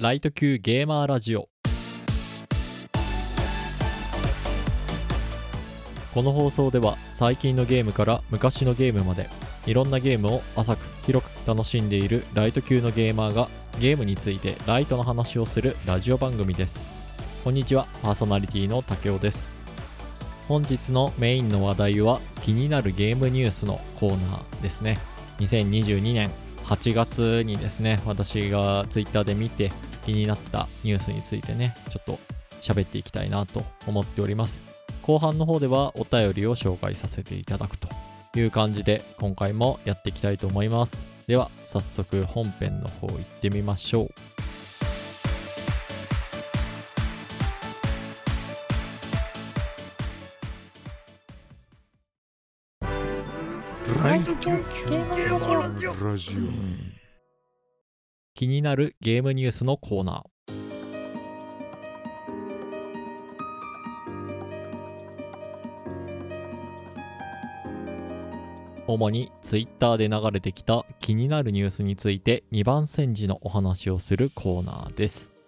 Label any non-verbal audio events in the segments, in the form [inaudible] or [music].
ライト級ゲーマーラジオ。この放送では最近のゲームから昔のゲームまでいろんなゲームを浅く広く楽しんでいるライト級のゲーマーがゲームについてライトの話をするラジオ番組です。こんにちはパーソナリティの竹雄です。本日のメインの話題は気になるゲームニュースのコーナーですね。2022年8月にですね私が Twitter で見て気になったニュースについてねちょっと喋っていきたいなと思っております。後半の方ではお便りを紹介させていただくという感じで今回もやっていきたいと思います。では早速本編の方行ってみましょう。ライト級ゲームラジオラジ気になるゲームニュースのコーナー。主に Twitter で流れてきた気になるニュースについて2番煎じのお話をするコーナーです。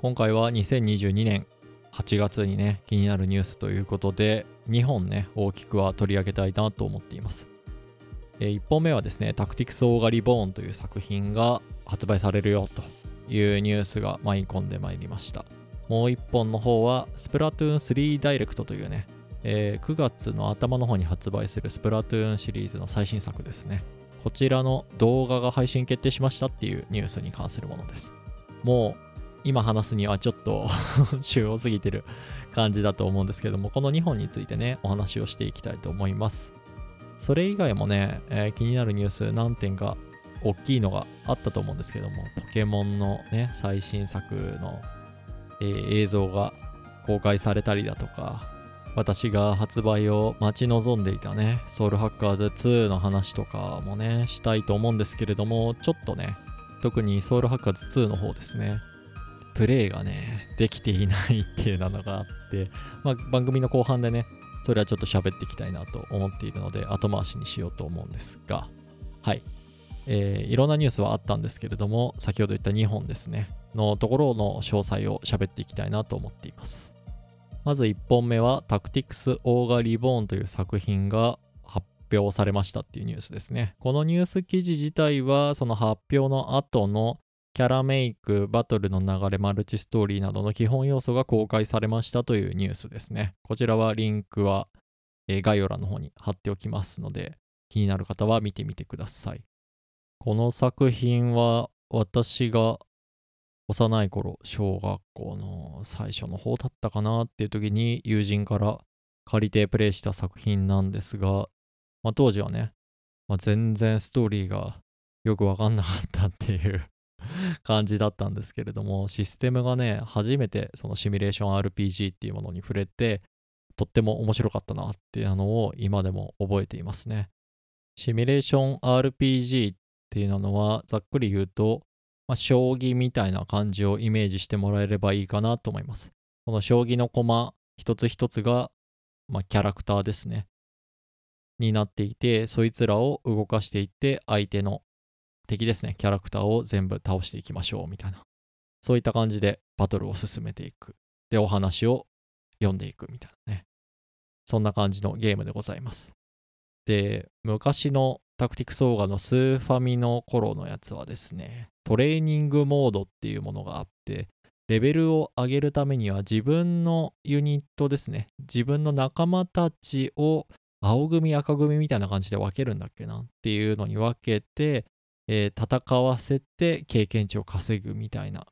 今回は2022年8月にね気になるニュースということで2本ね大きくは取り上げたいなと思っています。え1本目はですね、タクティクス・オーガ・リボーンという作品が発売されるよというニュースが舞い込んでまいりました。もう1本の方は、スプラトゥーン3ダイレクトというね、えー9月の頭の方に発売するスプラトゥーンシリーズの最新作ですね。こちらの動画が配信決定しましたっていうニュースに関するものです。もう今話すにはちょっと週を過ぎてる感じだと思うんですけども、この2本についてね、お話をしていきたいと思います。それ以外もね、えー気になるニュース何点か大きいのがあったと思うんですけども、ポケモンのね、最新作の、えー映像が公開されたりだとか、私が発売を待ち望んでいたね、ソウルハッカーズ2の話とかもね、したいと思うんですけれども、ちょっとね、特にソウルハッカーズ2の方ですね、プレイがね、できていないっていうのがあって、まあ、番組の後半でね、それはちょっと喋っていきたいなと思っているので、後回しにしようと思うんですが、はい。えーいろんなニュースはあったんですけれども、先ほど言った2本ですね、のところの詳細を喋っていきたいなと思っています。まず1本目は、タクティクス・オーガ・リボーンという作品が発表されましたっていうニュースですね。このニュース記事自体は、その発表の後のキャラメイク、バトルの流れ、マルチストーリーなどの基本要素が公開されましたというニュースですね。こちらはリンクは、えー概要欄の方に貼っておきますので、気になる方は見てみてください。この作品は私が幼い頃、小学校の最初の方だったかなっていう時に友人から借りてプレイした作品なんですが、まあ、当時はね、まあ、全然ストーリーがよくわかんなかったっていう [laughs] 感じだったんですけれども、システムがね、初めてそのシミュレーション RPG っていうものに触れて、とっても面白かったなっていうのを今でも覚えていますね。シミュレーション RPG っっていうのは、ざっくり言うと、まあ、将棋みたいな感じをイメージしてもらえればいいかなと思います。この将棋の駒一つ一つが、まあ、キャラクターですね。になっていて、そいつらを動かしていって、相手の敵ですね、キャラクターを全部倒していきましょうみたいな。そういった感じでバトルを進めていく。で、お話を読んでいくみたいなね。そんな感じのゲームでございます。で、昔のタクティクスオーガのスーファミの頃のやつはですね、トレーニングモードっていうものがあって、レベルを上げるためには自分のユニットですね、自分の仲間たちを青組赤組みたいな感じで分けるんだっけなっていうのに分けて、えー戦わせて経験値を稼ぐみたいな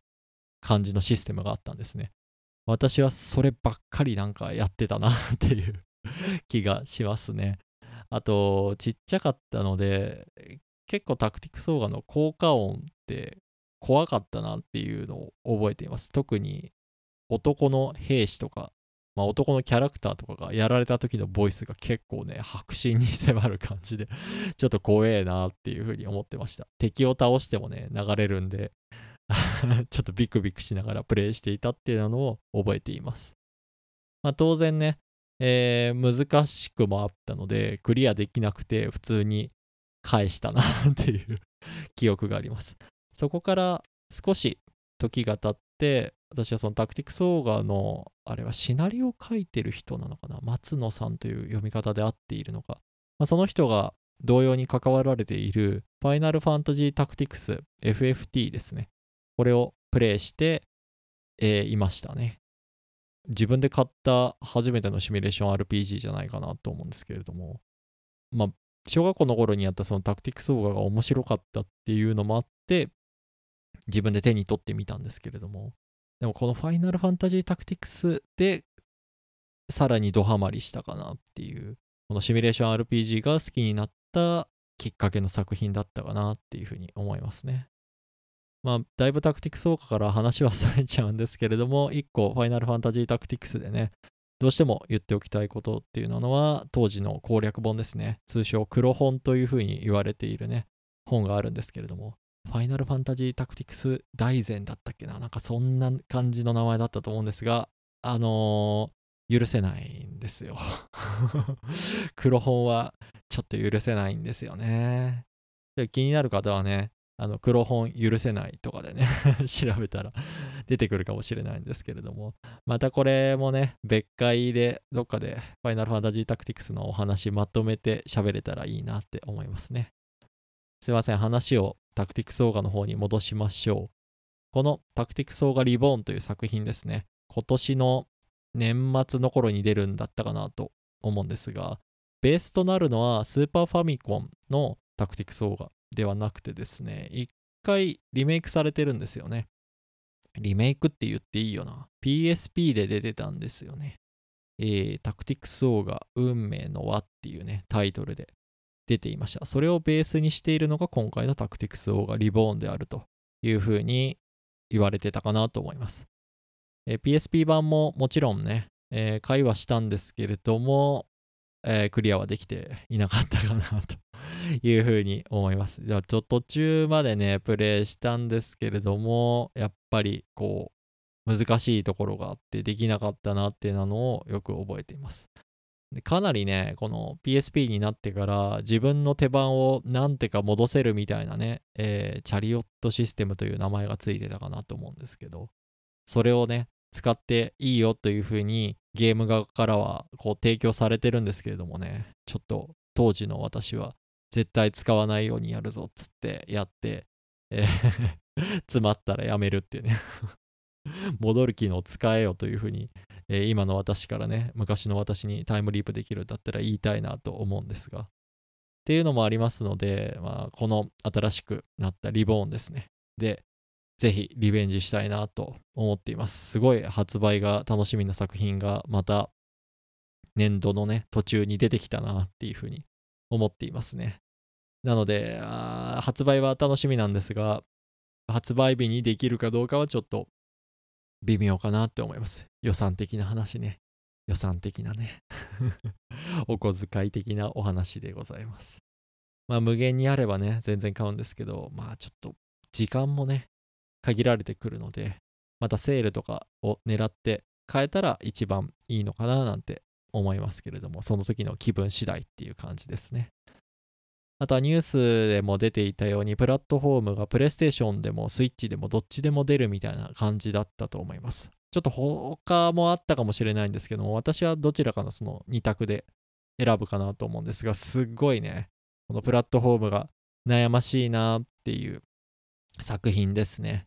感じのシステムがあったんですね。私はそればっかりなんかやってたなっていう気がしますね。あと、ちっちゃかったので、結構タクティクスオーガの効果音って怖かったなっていうのを覚えています。特に男の兵士とか、まあ、男のキャラクターとかがやられた時のボイスが結構ね、迫真に迫る感じで、[laughs] ちょっと怖えなっていうふうに思ってました。敵を倒してもね、流れるんで、[laughs] ちょっとビクビクしながらプレイしていたっていうのを覚えています。まあ、当然ね、えー難しくもあったので、クリアできなくて普通に返したな [laughs] っていう記憶があります。そこから少し時が経って私はそのタクティクスオーガーのあれはシナリオを書いてる人なのかな？松野さんという読み方で合っているのか、まあ、その人が同様に関わられているファイナルファンタジータクティクス FFT ですね。これをプレイして、えーいましたね。自分で買った初めてのシミュレーション RPG じゃないかなと思うんですけれどもまあ小学校の頃にやったそのタクティクスオーガが面白かったっていうのもあって自分で手に取ってみたんですけれどもでもこのファイナルファンタジータクティクスでさらにドハマりしたかなっていうこのシミュレーション RPG が好きになったきっかけの作品だったかなっていうふうに思いますね。まあだいぶタクティクスオーガから話はそれちゃうんですけれども [laughs] 一個ファイナルファンタジータクティクスでねどうしても言っておきたいことっていうのは当時の攻略本ですね。通称黒本というふうに言われているね本があるんですけれどもファイナルファンタジータクティクス大全だったっけななんかそんな感じの名前だったと思うんですがあのー許せないんですよ。[laughs] 黒本はちょっと許せないんですよね。気になる方はねあの黒本許せないとかでね [laughs] 調べたら出てくるかもしれないんですけれども。またこれもね別回でどっかでファイナルファンタジータクティクスのお話まとめて喋れたらいいなって思いますね。すいません話をタクティクスオーガの方に戻しましょう。このタクティクスオーガリボーンという作品ですね。今年の年末の頃に出るんだったかなと思うんですがベースとなるのはスーパーファミコンのタクティクスオーガではなくてですね一回リメイクされてるんですよね。リメイクって言っていいよな。PSP で出てたんですよね。えー、タクティクスオーガ運命の輪っていうねタイトルで出ていました。それをベースにしているのが今回のタクティクスオーガリボーンであるというふうに言われてたかなと思います。えー PSP 版ももちろんね、えー会話したんですけれども、えークリアはできていなかったかなというふうに思います。[laughs] じゃあちょっと途中までね、プレイしたんですけれども、やっぱりこう、難しいところがあってできなかったなっていうのをよく覚えています。でかなりね、この PSP になってから自分の手番をなんてか戻せるみたいなね、えーチャリオットシステムという名前がついてたかなと思うんですけど、それをね、使っていいよというふうにゲーム側からはこう提供されてるんですけれどもね、ちょっと当時の私は絶対使わないようにやるぞっつってやって、えー [laughs] 詰まったらやめるっていうね。[laughs] 戻る機能使えよというふうに、えー今の私からね昔の私にタイムリープできるんだったら言いたいなと思うんですが。っていうのもありますので、まあ、この新しくなったリボーンですね。でぜひリベンジしたいなと思っています。すごい発売が楽しみな作品がまた年度のね途中に出てきたなっていうふうに思っていますね。なので発売は楽しみなんですが発売日にできるかどうかはちょっと微妙かなって思います。予算的な話ね。予算的なね。[laughs] お小遣い的なお話でございます。まあ無限にあればね全然買うんですけどまあちょっと時間もね限られてくるのでまたセールとかを狙って買えたら一番いいのかななんて思いますけれどもその時の気分次第っていう感じですね。あとはニュースでも出ていたようにプラットフォームがプレイステーションでもスイッチでもどっちでも出るみたいな感じだったと思います。ちょっと他もあったかもしれないんですけども私はどちらかのその2択で選ぶかなと思うんですがすっごいねこのプラットフォームが悩ましいなっていう作品ですね。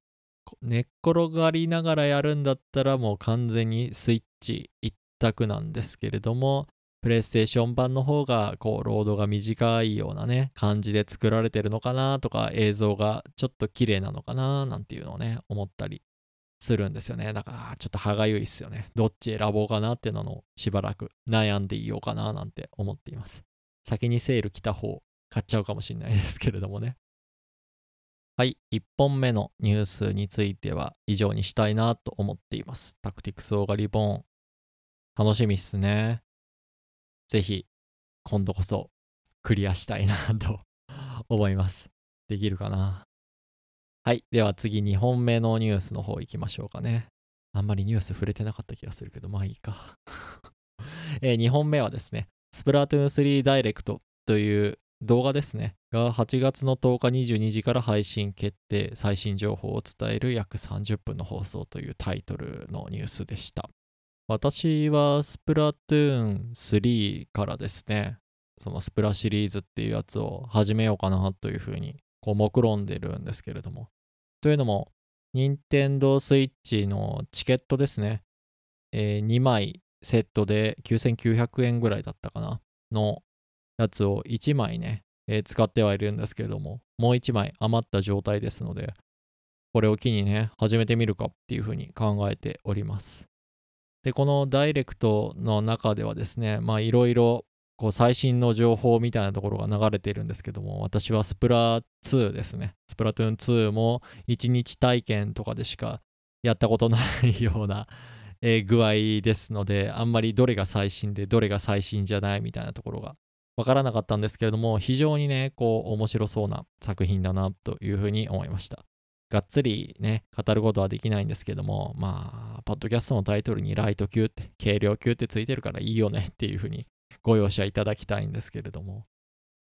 寝っ転がりながらやるんだったらもう完全にスイッチ一択なんですけれどもプレイステーション版の方がこうロードが短いようなね感じで作られてるのかなとか映像がちょっと綺麗なのかななんていうのをね思ったりするんですよね。だからちょっと歯がゆいっすよね。どっち選ぼうかなっていうのをしばらく悩んでいようかななんて思っています。先にセール来た方買っちゃうかもしれないですけれどもね。はい1本目のニュースについては以上にしたいなと思っていますタクティクスオーガリボン楽しみっすねぜひ今度こそクリアしたいなと思います。できるかな？はい。では次2本目のニュースの方行きましょうかね。あんまりニュース触れてなかった気がするけど、まあいいか。[laughs] え2本目はですね、スプラトゥーン3ダイレクトという動画ですね。が8月の10日22時から配信決定、最新情報を伝える約30分の放送というタイトルのニュースでした。私はスプラトゥーン3からですね、そのスプラシリーズっていうやつを始めようかなというふうにこう目論んでるんですけれども。というのも、任天堂 switch のチケットですね。えー、2枚セットで9900円ぐらいだったかなのやつを1枚ね、えー、使ってはいるんですけれども、もう1枚余った状態ですので、これを機にね、始めてみるかっていうふうに考えております。で、このダイレクトの中ではですね、まあいろいろこう最新の情報みたいなところが流れているんですけども、私はスプラ2ですね。スプラトゥーン2も1日体験とかでしかやったことないような、えー、具合ですので、あんまりどれが最新でどれが最新じゃないみたいなところがわからなかったんですけれども、非常にね、こう面白そうな作品だなというふうに思いました。がっつりね、語ることはできないんですけども、まあ、ポッドキャストのタイトルにライト級って、軽量級ってついてるからいいよねっていうふうにご容赦いただきたいんですけれども、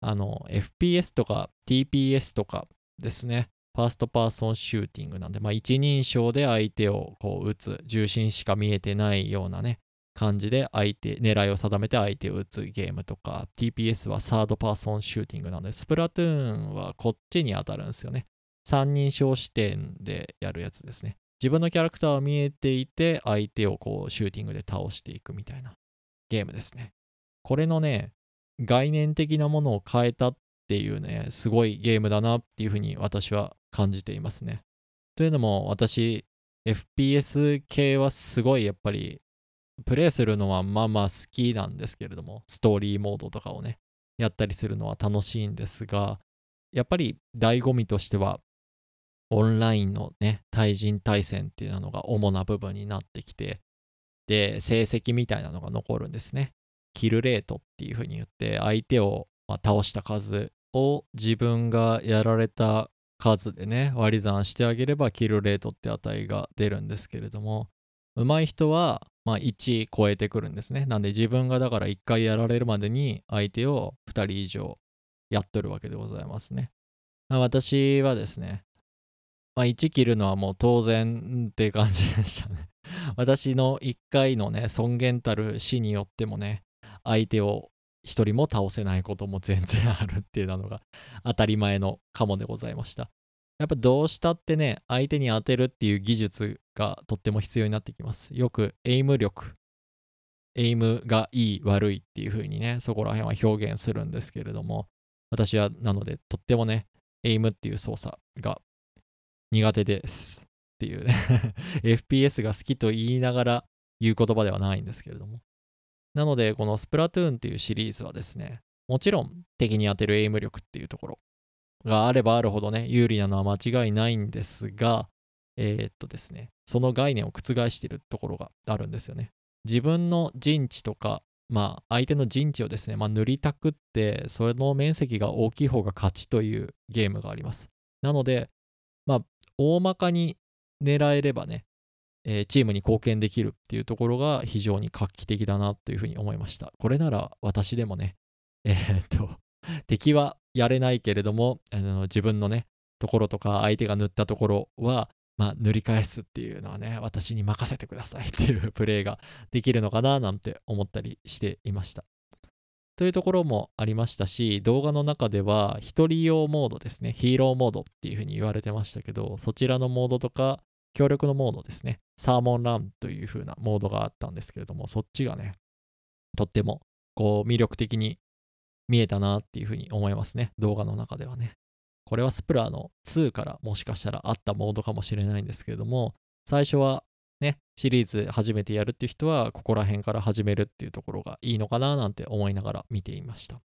あの、FPS とか TPS とかですね、ファーストパーソンシューティングなんで、まあ、一人称で相手をこう撃つ、銃身しか見えてないようなね、感じで相手、狙いを定めて相手を撃つゲームとか、TPS はサードパーソンシューティングなんで、スプラトゥーンはこっちに当たるんですよね。三人称視点でやるやつですね。自分のキャラクターは見えていて、相手をこうシューティングで倒していくみたいなゲームですね。これのね、概念的なものを変えたっていうね、すごいゲームだなっていうふうに私は感じていますね。というのも私、FPS 系はすごいやっぱりプレイするのはまあまあ好きなんですけれども、ストーリーモードとかをね、やったりするのは楽しいんですが、やっぱり醍醐味としては、オンラインのね、対人対戦っていうのが主な部分になってきて、で、成績みたいなのが残るんですね。キルレートっていう風に言って、相手を、ま、倒した数を自分がやられた数でね、割り算してあげればキルレートって値が出るんですけれども、上手い人は、まあ、1超えてくるんですね。なんで自分がだから1回やられるまでに相手を2人以上やっとるわけでございますね。まあ、私はですね、まあ、1切るのはもう当然って感じでしたね。[laughs] 私の1回のね、尊厳たる死によってもね、相手を1人も倒せないことも全然あるっていうのが当たり前のかもでございました。やっぱどうしたってね、相手に当てるっていう技術がとっても必要になってきます。よくエイム力、エイムがいい悪いっていう風にね、そこら辺は表現するんですけれども、私はなのでとってもね、エイムっていう操作が苦手ですっていうね [laughs] FPS が好きと言いながら言う言葉ではないんですけれども。なので、このスプラトゥーンっていうシリーズはですね、もちろん敵に当てるエイム力っていうところがあればあるほどね、有利なのは間違いないんですが、えー、っとですね、その概念を覆しているところがあるんですよね。自分の陣地とか、まあ、相手の陣地をですね、まあ、塗りたくって、それの面積が大きい方が勝ちというゲームがあります。なので、まあ、大まかに狙えればね、えー、チームに貢献できるっていうところが非常に画期的だなというふうに思いました。これなら私でもね、えー、っと、敵はやれないけれども、あの自分のね、ところとか相手が塗ったところは、まあ、塗り返すっていうのはね、私に任せてください [laughs] っていうプレイができるのかななんて思ったりしていました。というところもありましたし、動画の中では、一人用モードですね、ヒーローモードっていうふうに言われてましたけど、そちらのモードとか、協力のモードですね、サーモンランという風なモードがあったんですけれども、そっちがね、とってもこう魅力的に見えたなっていう風に思いますね、動画の中ではね。これはスプラの2からもしかしたらあったモードかもしれないんですけれども、最初はね、シリーズ初めてやるっていう人は、ここら辺から始めるっていうところがいいのかななんて思いながら見ていました。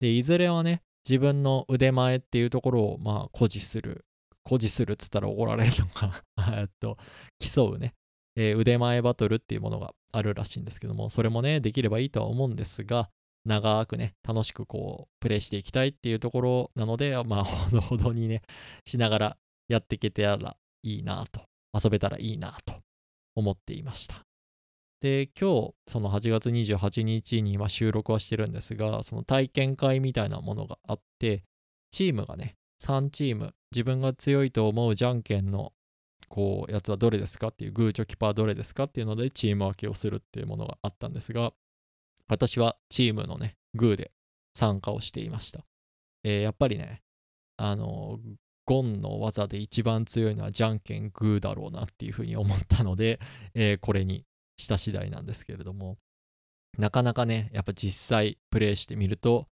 で、いずれはね、自分の腕前っていうところを、まあ、誇示する、誇示するっつったら怒られるのか [laughs] なえっと、競うね、えー、腕前バトルっていうものがあるらしいんですけども、それもね、できればいいとは思うんですが、長くね、楽しくこう、プレイしていきたいっていうところなので、[laughs] まあ、ほどほどにね、しながらやっていけたらいいなと、遊べたらいいなと思っていました。で、今日、その8月28日に今収録はしてるんですが、その体験会みたいなものがあって、チームがね、3チーム、自分が強いと思うじゃんけんの、こう、やつはどれですかっていう、グーチョキパーどれですかっていうので、チーム分けをするっていうものがあったんですが、私はチームのね、グーで参加をしていました。えーやっぱりね、あの、ゴンの技で一番強いのはじゃんけんグーだろうなっていうふうに思ったので、[laughs] えーこれにした次第なんですけれども、なかなかね、やっぱ実際プレイしてみると、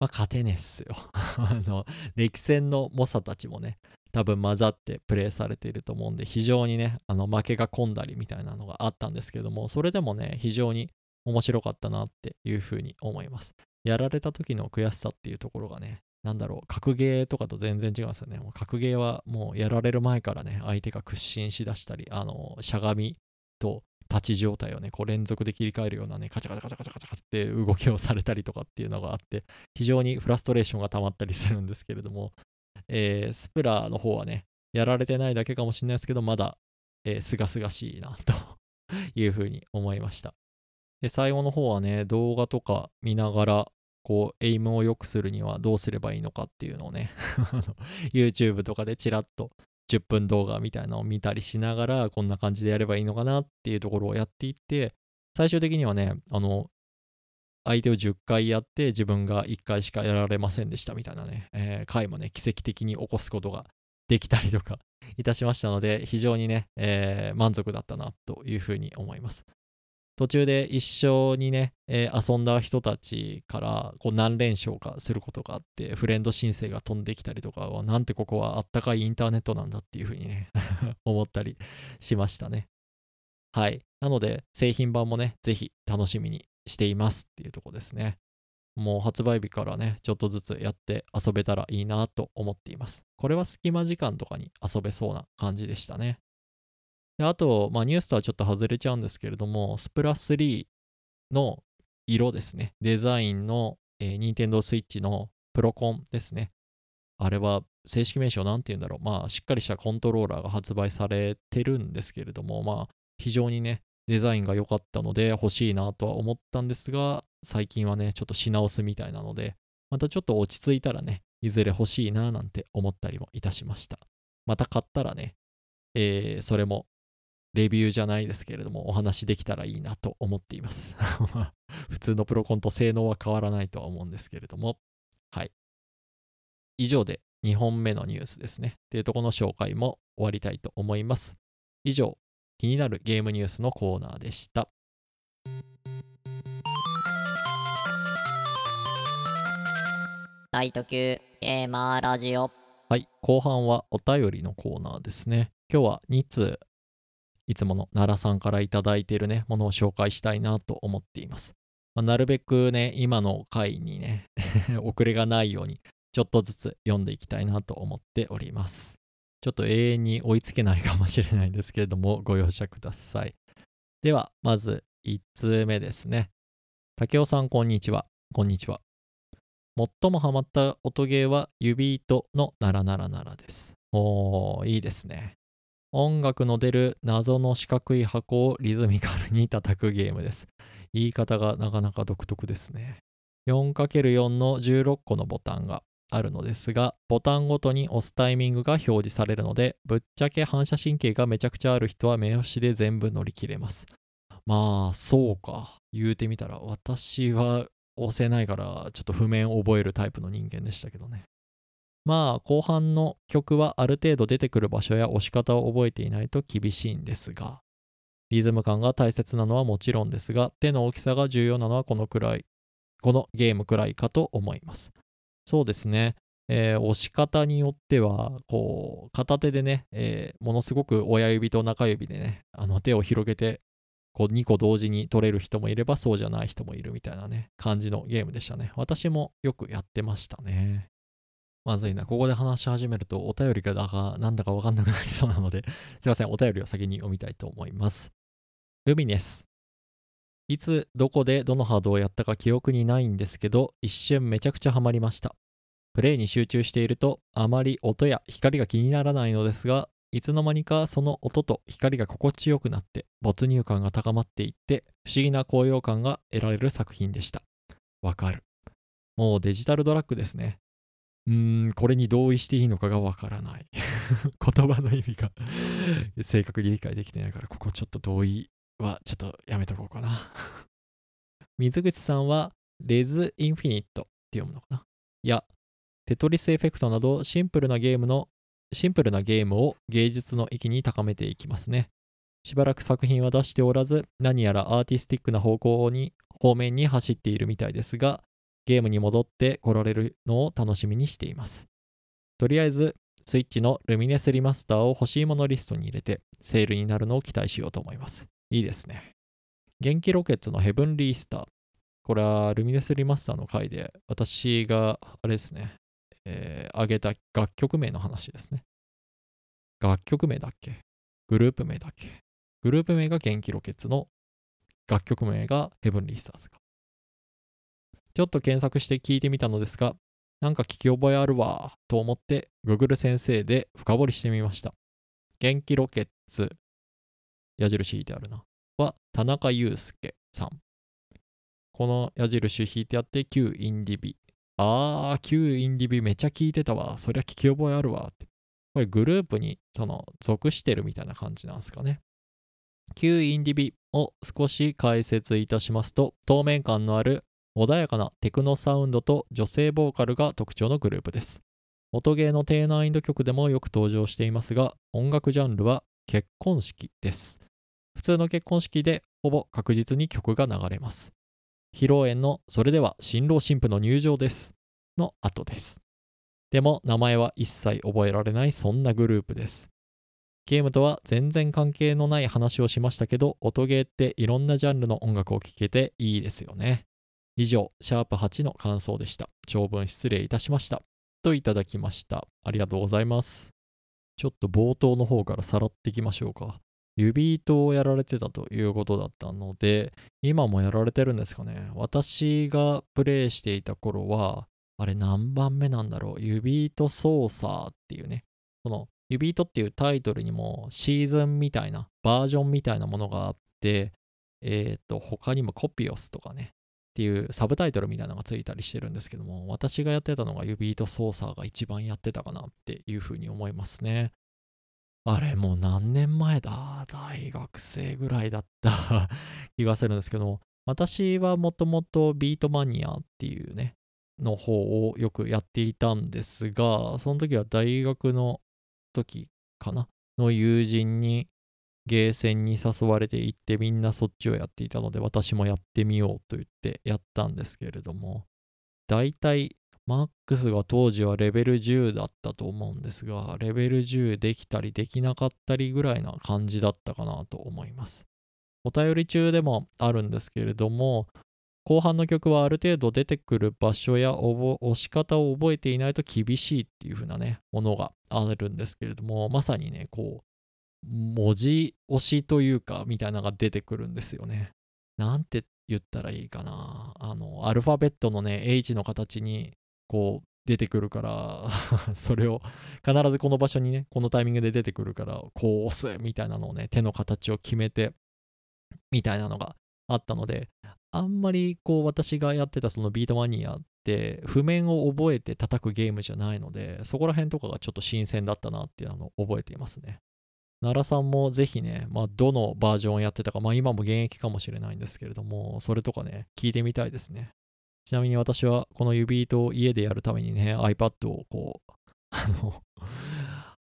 まあ、勝てねえっすよ。[laughs] あの、歴戦の猛者たちもね、多分混ざってプレイされていると思うんで、非常にね、あの負けが込んだりみたいなのがあったんですけども、それでもね、非常に面白かったなっていうふうに思います。やられた時の悔しさっていうところがね、なんだろう、格ゲーとかと全然違うんですよね。もう格ゲーはもうやられる前からね、相手が屈伸しだしたり、あの、しゃがみと立ち状態をね、こう連続で切り替えるようなね、カチャカチャカチャカチャカチャって動きをされたりとかっていうのがあって、非常にフラストレーションが溜まったりするんですけれども、えースプラの方はね、やられてないだけかもしれないですけど、まだ、えー、すがすがしいな、というふうに思いました。で、最後の方はね、動画とか見ながら、こう、エイムを良くするにはどうすればいいのかっていうのをね、[laughs] YouTube とかでチラッと10分動画みたいなのを見たりしながら、こんな感じでやればいいのかなっていうところをやっていって、最終的にはね、あの、相手を10回やって自分が1回しかやられませんでしたみたいなね、えー回もね、奇跡的に起こすことができたりとか [laughs] いたしましたので、非常にね、えー満足だったなというふうに思います。途中で一緒にね、えー遊んだ人たちからこう何連勝かすることがあって、フレンド申請が飛んできたりとかは、なんてここはあったかいインターネットなんだっていうふうにね、[laughs] 思ったりしましたね。はい。なので、製品版もね、ぜひ楽しみにしていますっていうとこですね。もう発売日からね、ちょっとずつやって遊べたらいいなと思っています。これは隙間時間とかに遊べそうな感じでしたね。であと、まあ、ニュースとはちょっと外れちゃうんですけれども、スプラ3の色ですね。デザインの、えー、Nintendo Switch のプロコンですね。あれは正式名称なんて言うんだろう。まあ、しっかりしたコントローラーが発売されてるんですけれども、まあ、非常にね、デザインが良かったので欲しいなとは思ったんですが、最近はね、ちょっと品薄みたいなので、またちょっと落ち着いたらね、いずれ欲しいななんて思ったりもいたしました。また買ったらね、えーそれもレビューじゃないですけれども、お話できたらいいなと思っています。[laughs] 普通のプロコンと性能は変わらないとは思うんですけれども、はい。以上で2本目のニュースですね。っていうところの紹介も終わりたいと思います。以上、気になるゲームニュースのコーナーでした。大特急ゲーマーラジオはい、後半はお便りのコーナーですね。今日は2通、いつもの奈良さんからいただいているね、ものを紹介したいなと思っています。まあなるべくね、今の回にね、[laughs] 遅れがないように、ちょっとずつ読んでいきたいなと思っております。ちょっと永遠に追いつけないかもしれないんですけれども、ご容赦ください。では、まず1通目ですね。竹雄さん、こんにちは。こんにちは。最もハマった音ゲーは指糸のナラナラナラです。おー、いいですね。音楽の出る謎の四角い箱をリズミカルに叩くゲームです。言い方がなかなか独特ですね。4×4 の16個のボタンがあるのですが、ボタンごとに押すタイミングが表示されるので、ぶっちゃけ反射神経がめちゃくちゃある人は目押しで全部乗り切れます。まあ、そうか。言うてみたら、私は押せないから、ちょっと譜面を覚えるタイプの人間でしたけどね。まあ、後半の曲はある程度出てくる場所や押し方を覚えていないと厳しいんですが、リズム感が大切なのはもちろんですが、手の大きさが重要なのはこのくらい、このゲームくらいかと思います。そうですね。えー押し方によっては、こう、片手でね、えーものすごく親指と中指でね、あの手を広げて、こう2個同時に取れる人もいればそうじゃない人もいるみたいなね、感じのゲームでしたね。私もよくやってましたね。まずいな。ここで話し始めるとお便りがだかなんだかわかんなくなりそうなので、[laughs] すいません。お便りを先に読みたいと思います。ルミネス。いつ、どこで、どのハードをやったか記憶にないんですけど、一瞬めちゃくちゃハマりました。プレイに集中していると、あまり音や光が気にならないのですが、いつの間にかその音と光が心地よくなって没入感が高まっていって不思議な高揚感が得られる作品でした。わかる。もうデジタルドラッグですね。うーん、これに同意していいのかがわからない。[laughs] 言葉の意味が [laughs] 正確に理解できてないから、ここちょっと同意はちょっとやめとこうかな。[laughs] 水口さんは、レズ・インフィニットって読むのかな？いや、テトリスエフェクトなどシンプルなゲームの、シンプルなゲームを芸術の域に高めていきますね。しばらく作品は出しておらず、何やらアーティスティックな方向に、方面に走っているみたいですが、ゲームに戻って来られるのを楽しみにしています。とりあえず、スイッチのルミネスリマスターを欲しいものリストに入れて、セールになるのを期待しようと思います。いいですね。元気ロケッツのヘブンリースター。これはルミネスリマスターの回で、私が、あれですね、えー、挙げた楽曲名の話ですね。楽曲名だっけ？グループ名だっけ？グループ名が元気ロケッツの楽曲名がヘブンリースターズか。ちょっと検索して聞いてみたのですが、なんか聞き覚えあるわと思って Google 先生で深掘りしてみました。元気ロケッツ、矢印引いてあるな。は田中祐介さん。この矢印引いてあって旧インディビ。あー、旧インディビめちゃ聞いてたわ。そりゃ聞き覚えあるわって。これグループにその属してるみたいな感じなんですかね。旧インディビを少し解説いたしますと、透明感のある穏やかなテクノサウンドと女性ボーカルが特徴のグループです。音ゲーの低難易度曲でもよく登場していますが、音楽ジャンルは結婚式です。普通の結婚式でほぼ確実に曲が流れます。披露宴のそれでは新郎新婦の入場ですの後です。でも名前は一切覚えられないそんなグループです。ゲームとは全然関係のない話をしましたけど、音ゲーっていろんなジャンルの音楽を聴けていいですよね。以上、シャープ8の感想でした。長文失礼いたしました。といただきました。ありがとうございます。ちょっと冒頭の方からさらっていきましょうか。指糸をやられてたということだったので、今もやられてるんですかね。私がプレイしていた頃は、あれ何番目なんだろう。指糸操作っていうね。この指糸っていうタイトルにもシーズンみたいな、バージョンみたいなものがあって、えっ、と、他にもコピオスとかね、っていうサブタイトルみたいなのがついたりしてるんですけども、私がやってたのが指糸操作が一番やってたかなっていうふうに思いますね。あれもう何年前だ？大学生ぐらいだった [laughs] 気がするんですけども、私はもともとビートマニアっていうね、の方をよくやっていたんですが、その時は大学の時かな？の友人にゲーセンに誘われて行ってみんなそっちをやっていたので私もやってみようと言ってやったんですけれどもだいたいマックスが当時はレベル10だったと思うんですがレベル10できたりできなかったりぐらいな感じだったかなと思います。お便り中でもあるんですけれども後半の曲はある程度出てくる場所や押し方を覚えていないと厳しいっていう風なねものがあるんですけれどもまさにねこう文字押しというかみたいなのが出てくるんですよね。なんて言ったらいいかな。あの、アルファベットのね、H の形にこう出てくるから、[laughs] それを必ずこの場所にね、このタイミングで出てくるから、こう押すみたいなのをね、手の形を決めて、みたいなのがあったので、あんまりこう私がやってたそのビートマニアって譜面を覚えて叩くゲームじゃないので、そこら辺とかがちょっと新鮮だったなっていうのを覚えていますね。奈良さんもぜひね、まあ、どのバージョンをやってたか、まあ、今も現役かもしれないんですけれども、それとかね、聞いてみたいですね。ちなみに私はこの指糸を家でやるためにね、iPad をこう、[laughs] あの、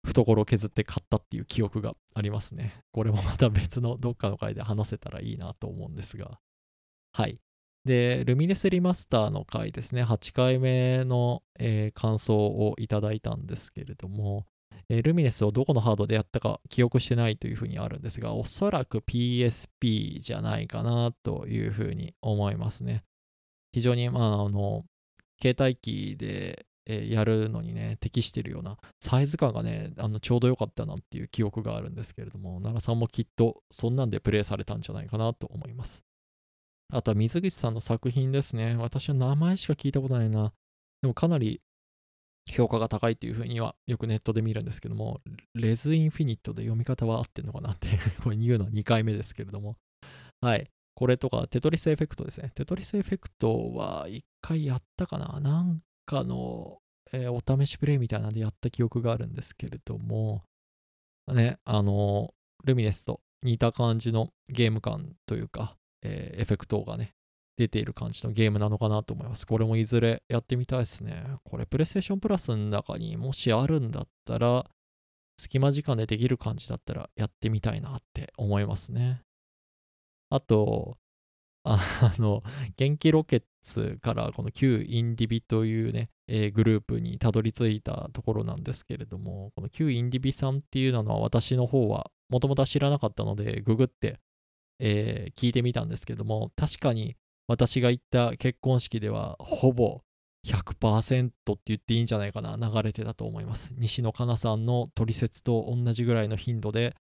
懐を削って買ったっていう記憶がありますね。これもまた別のどっかの回で話せたらいいなと思うんですが。はい。で、ルミネスリマスターの回ですね、8回目の、えー感想をいただいたんですけれども、えルミネスをどこのハードでやったか記憶してないというふうにあるんですが、おそらく PSP じゃないかなというふうに思いますね。非常に、まあ、あの、携帯機で、えやるのにね、適してるようなサイズ感がね、あのちょうど良かったなっていう記憶があるんですけれども、奈良さんもきっとそんなんでプレイされたんじゃないかなと思います。あとは水口さんの作品ですね。私は名前しか聞いたことないな。でもかなり評価が高いっていうふうにはよくネットで見るんですけども、レズインフィニットで読み方は合ってんのかなって、[laughs] これ言うのは2回目ですけれども、はい。これとか、テトリスエフェクトですね。テトリスエフェクトは1回やったかななんかの、えーお試しプレイみたいなんでやった記憶があるんですけれども、ね、あの、ルミネスと似た感じのゲーム感というか、えーエフェクトがね、出ている感じのゲームなのかなと思います。これもいずれやってみたいですね。これ、プレイステーションプラスの中にもしあるんだったら、隙間時間でできる感じだったらやってみたいなって思いますね。あと、あ [laughs] の、元気ロケッツからこの旧インディビというね、えーグループにたどり着いたところなんですけれども、この旧インディビさんっていうのは私の方はもともと知らなかったので、ググって、えー聞いてみたんですけども、確かに私が行った結婚式ではほぼ100%って言っていいんじゃないかな、流れてたと思います。西野カナさんの取説と同じぐらいの頻度で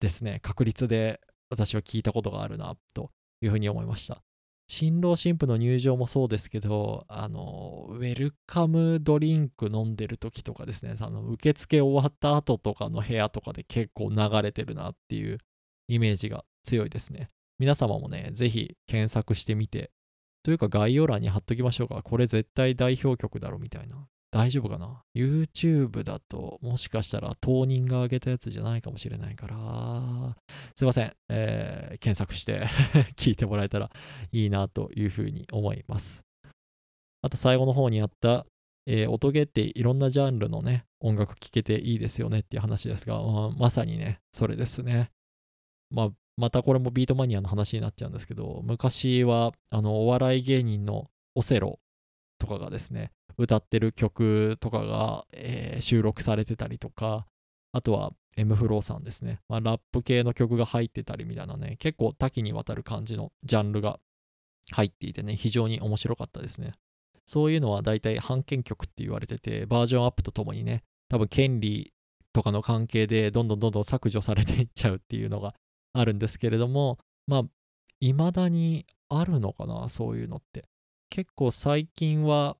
ですね、確率で私は聞いたことがあるな、というふうに思いました。新郎新婦の入場もそうですけど、あの、ウェルカムドリンク飲んでる時とかですね、あの受付終わった後とかの部屋とかで結構流れてるなっていうイメージが強いですね。皆様もね、ぜひ検索してみて、というか概要欄に貼っときましょうか。これ絶対代表曲だろみたいな。大丈夫かな ?YouTube だともしかしたら当人が上げたやつじゃないかもしれないから、すいません。えー検索して [laughs] 聞いてもらえたらいいなというふうに思います。あと最後の方にあった、えー音ゲーっていろんなジャンルのね、音楽聴けていいですよねっていう話ですが、まあまさにね、それですね。まあ、またこれもビートマニアの話になっちゃうんですけど、昔はあのお笑い芸人のオセロとかがですね、歌ってる曲とかが、えー収録されてたりとか、あとは M フローさんですね、まあ、ラップ系の曲が入ってたりみたいなね、結構多岐にわたる感じのジャンルが入っていてね、非常に面白かったですね。そういうのは大体版権曲って言われてて、バージョンアップとともにね、多分権利とかの関係でどんどんどんどん削除されていっちゃうっていうのがあるんですけれども、まあ、未だにあるのかな、そういうのって。結構最近は、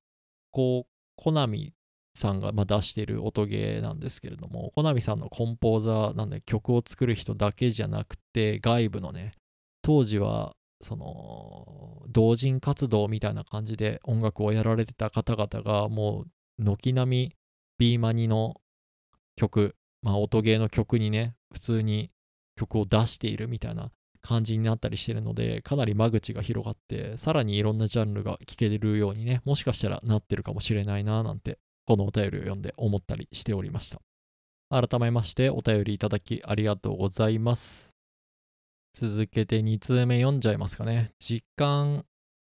こう、コナミさんがまあ出してる音ゲーなんですけれども、コナミさんのコンポーザーなんで曲を作る人だけじゃなくて、外部のね、当時は、その、同人活動みたいな感じで音楽をやられてた方々が、もう、軒並み B マニの曲、まあ、音ゲーの曲にね、普通に曲を出しているみたいな感じになったりしてるので、かなり間口が広がって、さらにいろんなジャンルが聴けるようにね、もしかしたらなってるかもしれないななんて、このお便りを読んで思ったりしておりました。改めましてお便りいただきありがとうございます。続けて2通目読んじゃいますかね。時間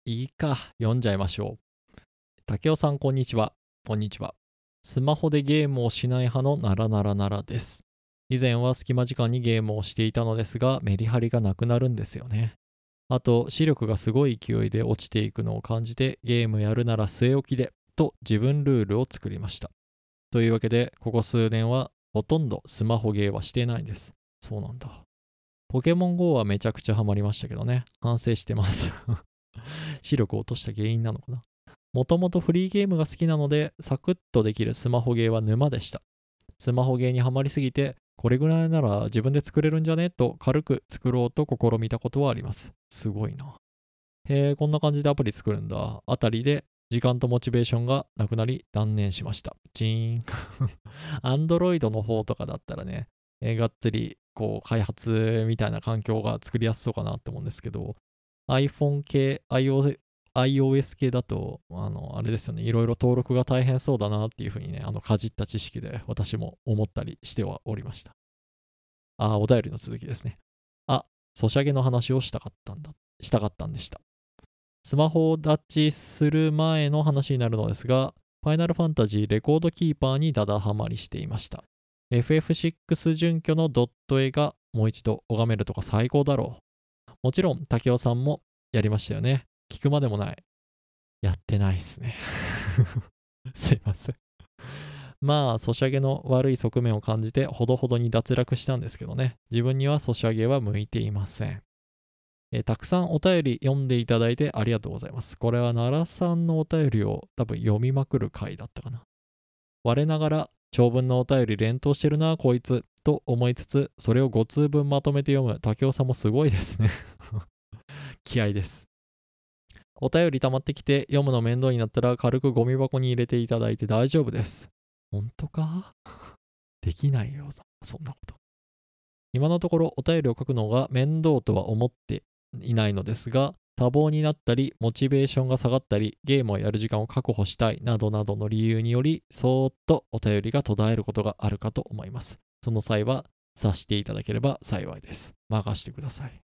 いいか、読んじゃいましょう。竹雄さん、こんにちは。こんにちは。スマホでゲームをしない派のならならならです。以前は隙間時間にゲームをしていたのですが、メリハリがなくなるんですよね。あと、視力がすごい勢いで落ちていくのを感じて、ゲームやるなら据え置きで、と自分ルールを作りました。というわけで、ここ数年はほとんどスマホゲーはしてないんです。そうなんだ。ポケモン GO はめちゃくちゃハマりましたけどね。反省してます。[laughs] 視力を落とした原因なのかな。もともとフリーゲームが好きなので、サクッとできるスマホゲーは沼でした。スマホゲーにはまりすぎて、これぐらいなら自分で作れるんじゃね？と軽く作ろうと試みたことはあります。すごいな。へえ、こんな感じでアプリ作るんだ。あたりで時間とモチベーションがなくなり断念しました。チーン。[laughs] Android の方とかだったらね、えがっつりこう開発みたいな環境が作りやすそうかなって思うんですけど、iPhone 系、iOS, iOS 系だと、あの、あれですよね、いろいろ登録が大変そうだなっていうふうにね、あの、かじった知識で私も思ったりしてはおりました。あ、お便りの続きですね。あ、ソシャゲの話をしたかったんだ、したかったんでした。スマホを立ちする前の話になるのですが、ファイナルファンタジーレコードキーパーにダダハマりしていました。FF6 準拠のドット絵がもう一度拝めるとか最高だろう。もちろん、竹雄さんもやりましたよね。聞くまでもない。やってないっすね。[laughs] すいません。まあ、ソシャゲの悪い側面を感じて、ほどほどに脱落したんですけどね。自分にはソシャゲは向いていません。えーたくさんお便り読んでいただいてありがとうございます。これは奈良さんのお便りを多分読みまくる回だったかな。我ながら長文のお便り連投してるなこいつと思いつつそれを5通分まとめて読む竹雄さんもすごいですね [laughs] 気合ですお便り溜まってきて読むの面倒になったら軽くゴミ箱に入れていただいて大丈夫です本当か？[laughs] できないよそんなこと今のところお便りを書くのが面倒とは思っていないのですが多忙になったり、モチベーションが下がったり、ゲームをやる時間を確保したいなどなどの理由により、そーっとお便りが途絶えることがあるかと思います。その際は、察していただければ幸いです。任してください。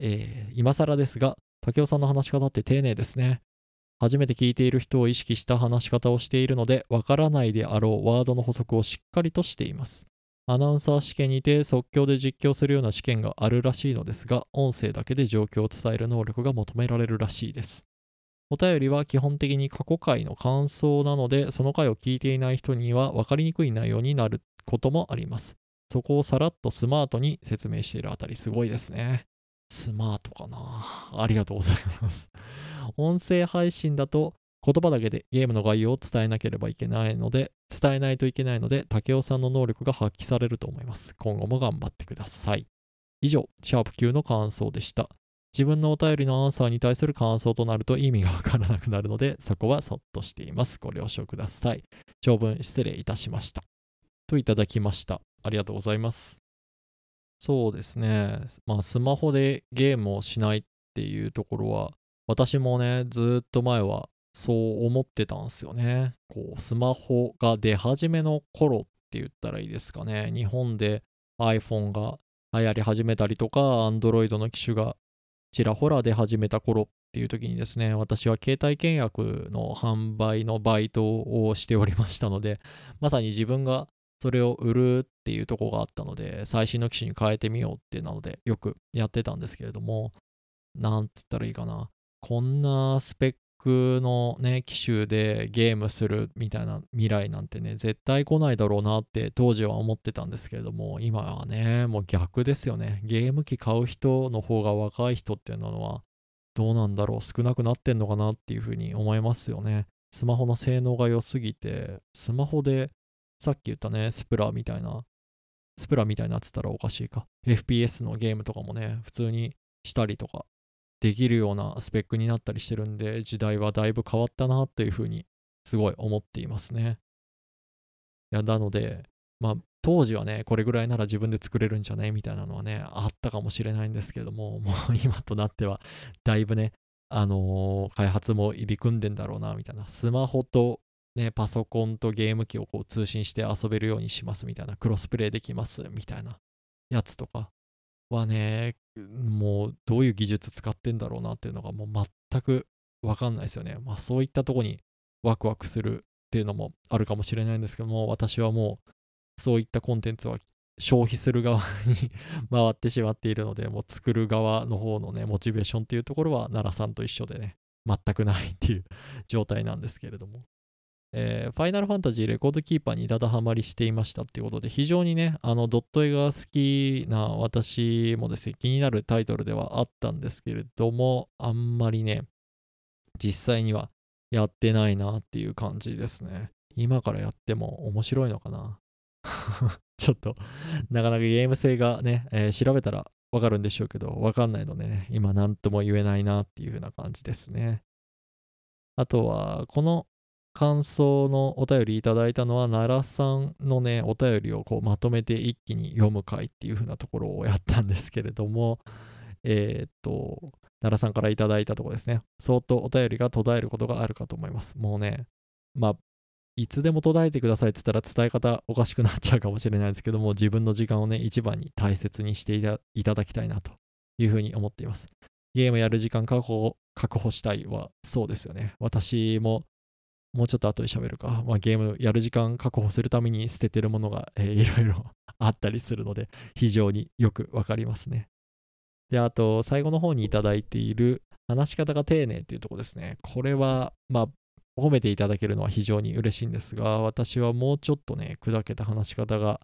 えー、今更ですが、竹雄さんの話し方って丁寧ですね。初めて聞いている人を意識した話し方をしているので、わからないであろうワードの補足をしっかりとしています。アナウンサー試験にて即興で実況するような試験があるらしいのですが、音声だけで状況を伝える能力が求められるらしいです。お便りは基本的に過去回の感想なので、その回を聞いていない人には分かりにくい内容になることもあります。そこをさらっとスマートに説明しているあたりすごいですね。スマートかなありがとうございます。音声配信だと言葉だけでゲームの概要を伝えなければいけないので、伝えないといけないので、竹雄さんの能力が発揮されると思います。今後も頑張ってください。以上、シャープ Q の感想でした。自分のお便りのアンサーに対する感想となると意味がわからなくなるので、そこはそっとしています。ご了承ください。長文失礼いたしました。といただきました。ありがとうございます。そうですね。まあ、スマホでゲームをしないっていうところは、私もね、ずっと前はそう思ってたんですよね。こう、スマホが出始めの頃って言ったらいいですかね。日本で iPhone が流行り始めたりとか、Android の機種がちらほら出始めた頃っていう時にですね、私は携帯契約の販売のバイトをしておりましたので、まさに自分がそれを売るっていうとこがあったので、最新の機種に変えてみようってなので、よくやってたんですけれども、なんつったらいいかな。こんなスペックのね、機種でゲームするみたいな未来なんてね、絶対来ないだろうなって当時は思ってたんですけれども、今はね、もう逆ですよね。ゲーム機買う人の方が若い人っていうのは、どうなんだろう、少なくなってんのかなっていうふうに思いますよね。スマホの性能が良すぎて、スマホでさっき言ったね、スプラみたいな、スプラみたいなっつったらおかしいか。FPS のゲームとかもね、普通にしたりとかできるようなスペックになったりしてるんで、時代はだいぶ変わったなっていうふうにすごい思っていますね。いや、なので、まあ、当時はね、これぐらいなら自分で作れるんじゃねみたいなのはね、あったかもしれないんですけども、[laughs] もう今となっては、だいぶね、あのー、開発も入り組んでんだろうな、みたいな。スマホとね、パソコンとゲーム機をこう通信して遊べるようにしますみたいな、クロスプレイできますみたいなやつとかはね、もうどういう技術使ってんだろうなっていうのがもう全くわかんないですよね。まあそういったとこにワクワクするっていうのもあるかもしれないんですけども、私はもうそういったコンテンツは消費する側に回ってしまっているので、もう作る側の方のね、モチベーションっていうところは奈良さんと一緒でね、全くないっていう状態なんですけれども。えー、ファイナルファンタジーレコードキーパーにだだハマりしていましたっていうことで、非常にね、あのドット絵が好きな私もですね、気になるタイトルではあったんですけれども、あんまりね、実際にはやってないなっていう感じですね。今からやっても面白いのかな？[laughs] ちょっと、なかなかゲーム性がね、えー、調べたらわかるんでしょうけど、わかんないのでね、今何とも言えないなっていう風な感じですね。あとは、この感想のお便りいただいたのは、奈良さんのね、お便りをこうまとめて一気に読む回っていう風なところをやったんですけれども、[laughs] えー、っと、奈良さんからいただいたところですね。相当お便りが途絶えることがあるかと思います。もうね、まあ、いつでも途絶えてくださいって言ったら伝え方おかしくなっちゃうかもしれないですけども、自分の時間をね、一番に大切にしていただきたいなというふうに思っています。ゲームやる時間確保確保したいはそうですよね。私ももうちょっと後で喋るか、まあ、ゲームやる時間確保するために捨ててるものが、えー、[laughs] いろいろ [laughs] あったりするので、非常によくわかりますね。で、あと、最後の方にいただいている、話し方が丁寧っていうとこですね。これは、まあ、褒めていただけるのは非常に嬉しいんですが、私はもうちょっとね、砕けた話し方が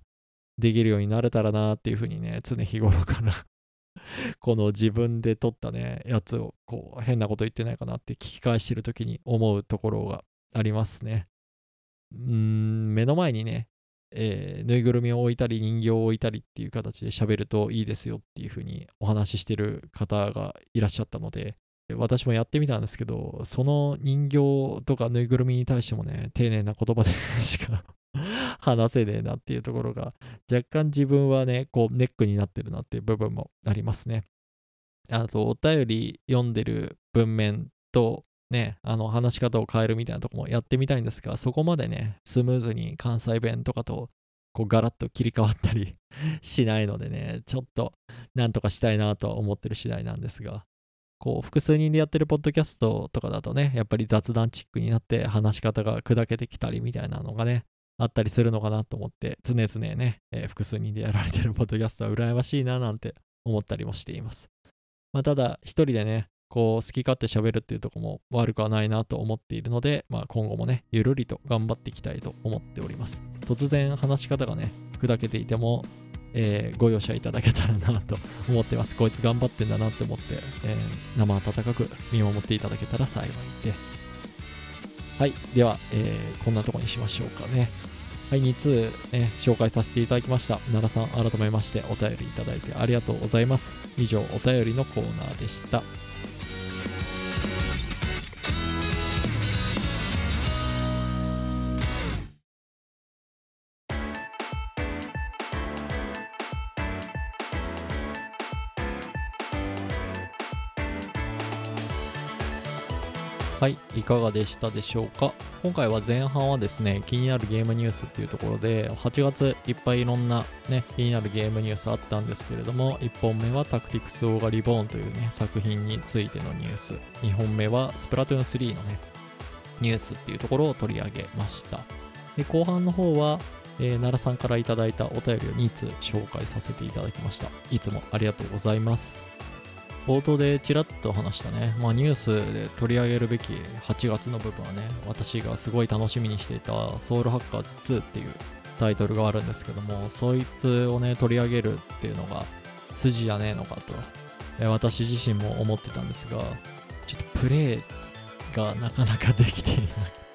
できるようになれたらなっていうふうにね、常日頃から [laughs] この自分で撮ったね、やつをこう変なこと言ってないかなって聞き返してる時に思うところがありますね。うん目の前にね、えーぬいぐるみを置いたり人形を置いたりっていう形で喋るといいですよっていう風にお話ししてる方がいらっしゃったので私もやってみたんですけどその人形とかぬいぐるみに対してもね丁寧な言葉でしか [laughs] 話せねえなっていうところが若干自分はねこうネックになってるなっていう部分もありますねあとお便り読んでる文面とね、あの話し方を変えるみたいなとこもやってみたいんですが、そこまでね、スムーズに関西弁とかとこうガラッと切り替わったり [laughs] しないのでね、ちょっとなんとかしたいなとは思ってる次第なんですが、こう複数人でやってるポッドキャストとかだとね、やっぱり雑談チックになって話し方が砕けてきたりみたいなのがね、あったりするのかなと思って、常々ね、えー複数人でやられてるポッドキャストは羨ましいななんて思ったりもしています。まあ、ただ、一人でね、こう好き勝手喋るっていうとこも悪くはないなと思っているので、まあ、今後もね、ゆるりと頑張っていきたいと思っております。突然話し方がね、砕けていても、えーご容赦いただけたらなと思ってます。こいつ頑張ってんだなって思って、えー生温かく見守っていただけたら幸いです。はい。では、えーこんなとこにしましょうかね。はい、2通、ね、紹介させていただきました。奈良さん、改めましてお便りいただいてありがとうございます。以上、お便りのコーナーでした。はい、いかがでしたでしょうか？今回は前半はですね、気になるゲームニュースっていうところで、8月いっぱいいろんなね、気になるゲームニュースあったんですけれども、1本目はタクティクスオーガリボーンというね、作品についてのニュース、2本目はスプラトゥーン3のね、ニュースっていうところを取り上げました。で、後半の方は、えー奈良さんからいただいたお便りを2通紹介させていただきました。いつもありがとうございます。冒頭でちらっと話したね、まあ、ニュースで取り上げるべき8月の部分はね、私がすごい楽しみにしていたソウルハッカーズ2っていうタイトルがあるんですけども、そいつをね、取り上げるっていうのが筋じゃねえのかと、私自身も思ってたんですが、ちょっとプレイがなかなかできていなく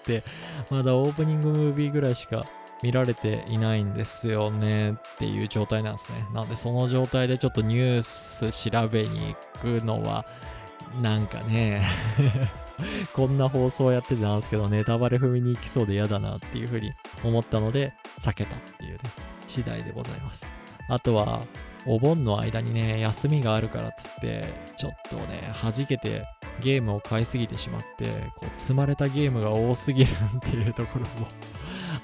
て、まだオープニングムービーぐらいしか見られていないんですよねっていう状態なんですね。なのでその状態でちょっとニュース調べに行くのはなんかね [laughs] こんな放送やっててなんですけどネタバレ踏みに行きそうで嫌だなっていうふうに思ったので避けたっていうね次第でございます。あとはお盆の間にね休みがあるからっつってちょっとね弾けてゲームを買いすぎてしまってこう積まれたゲームが多すぎるっていうところも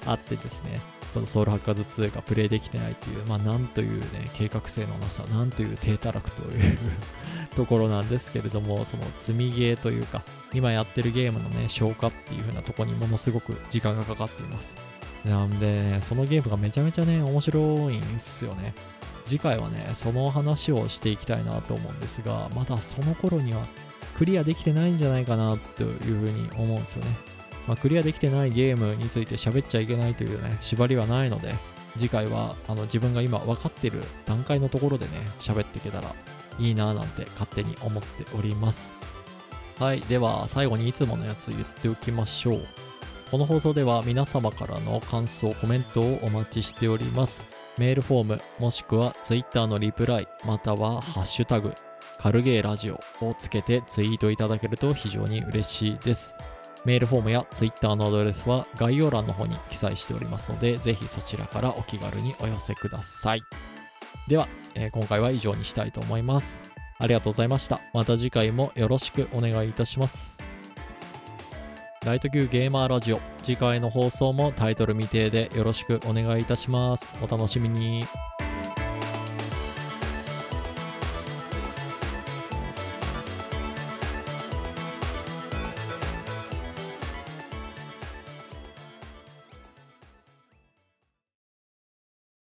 あってですね、そのソウルハッカーズ2がプレイできてないっていう、まあなんというね、計画性のなさ、なんという低たらくという [laughs] ところなんですけれども、その積みゲーというか、今やってるゲームのね、消化っていう風なとこにものすごく時間がかかっています。なんでね、そのゲームがめちゃめちゃね、面白いんすよね。次回はね、その話をしていきたいなと思うんですが、まだその頃にはクリアできてないんじゃないかなというふうに思うんですよね。まあ、クリアできてないゲームについて喋っちゃいけないというね、縛りはないので、次回はあの自分が今分かってる段階のところでね、喋っていけたらいいなぁなんて勝手に思っております。はい、では最後にいつものやつ言っておきましょう。この放送では皆様からの感想、コメントをお待ちしております。メールフォーム、もしくは Twitter のリプライ、またはハッシュタグ、カルゲーラジオをつけてツイートいただけると非常に嬉しいです。メールフォームや Twitter のアドレスは概要欄の方に記載しておりますので、ぜひそちらからお気軽にお寄せください。では、えー今回は以上にしたいと思います。ありがとうございました。また次回もよろしくお願いいたします。ライト級ゲーマーラジオ次回の放送もタイトル未定でよろしくお願いいたします。お楽しみに。